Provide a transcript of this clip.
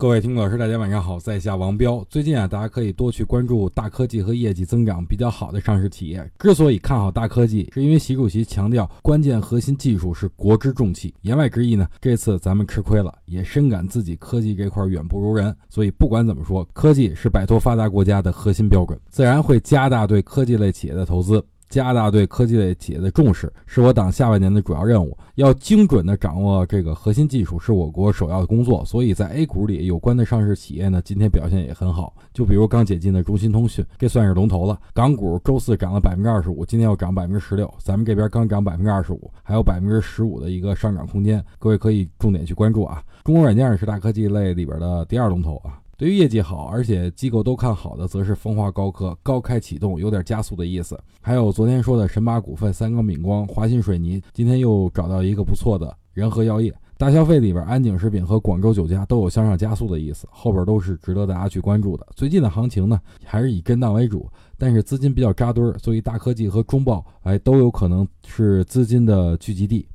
各位听众老师，大家晚上好，在下王彪。最近啊，大家可以多去关注大科技和业绩增长比较好的上市企业。之所以看好大科技，是因为习主席强调关键核心技术是国之重器。言外之意呢，这次咱们吃亏了，也深感自己科技这块远不如人。所以不管怎么说，科技是摆脱发达国家的核心标准，自然会加大对科技类企业的投资。加大对科技类企业的重视，是我党下半年的主要任务。要精准的掌握这个核心技术，是我国首要的工作。所以在 A 股里有关的上市企业呢，今天表现也很好。就比如刚解禁的中兴通讯，这算是龙头了。港股周四涨了百分之二十五，今天又涨百分之十六。咱们这边刚涨百分之二十五，还有百分之十五的一个上涨空间，各位可以重点去关注啊。中国软件是大科技类里边的第二龙头啊。对于业绩好，而且机构都看好的，则是风华高科，高开启动，有点加速的意思。还有昨天说的神马股份、三钢闽光、华新水泥，今天又找到一个不错的仁和药业。大消费里边，安井食品和广州酒家都有向上加速的意思，后边都是值得大家去关注的。最近的行情呢，还是以震荡为主，但是资金比较扎堆儿，所以大科技和中报哎都有可能是资金的聚集地。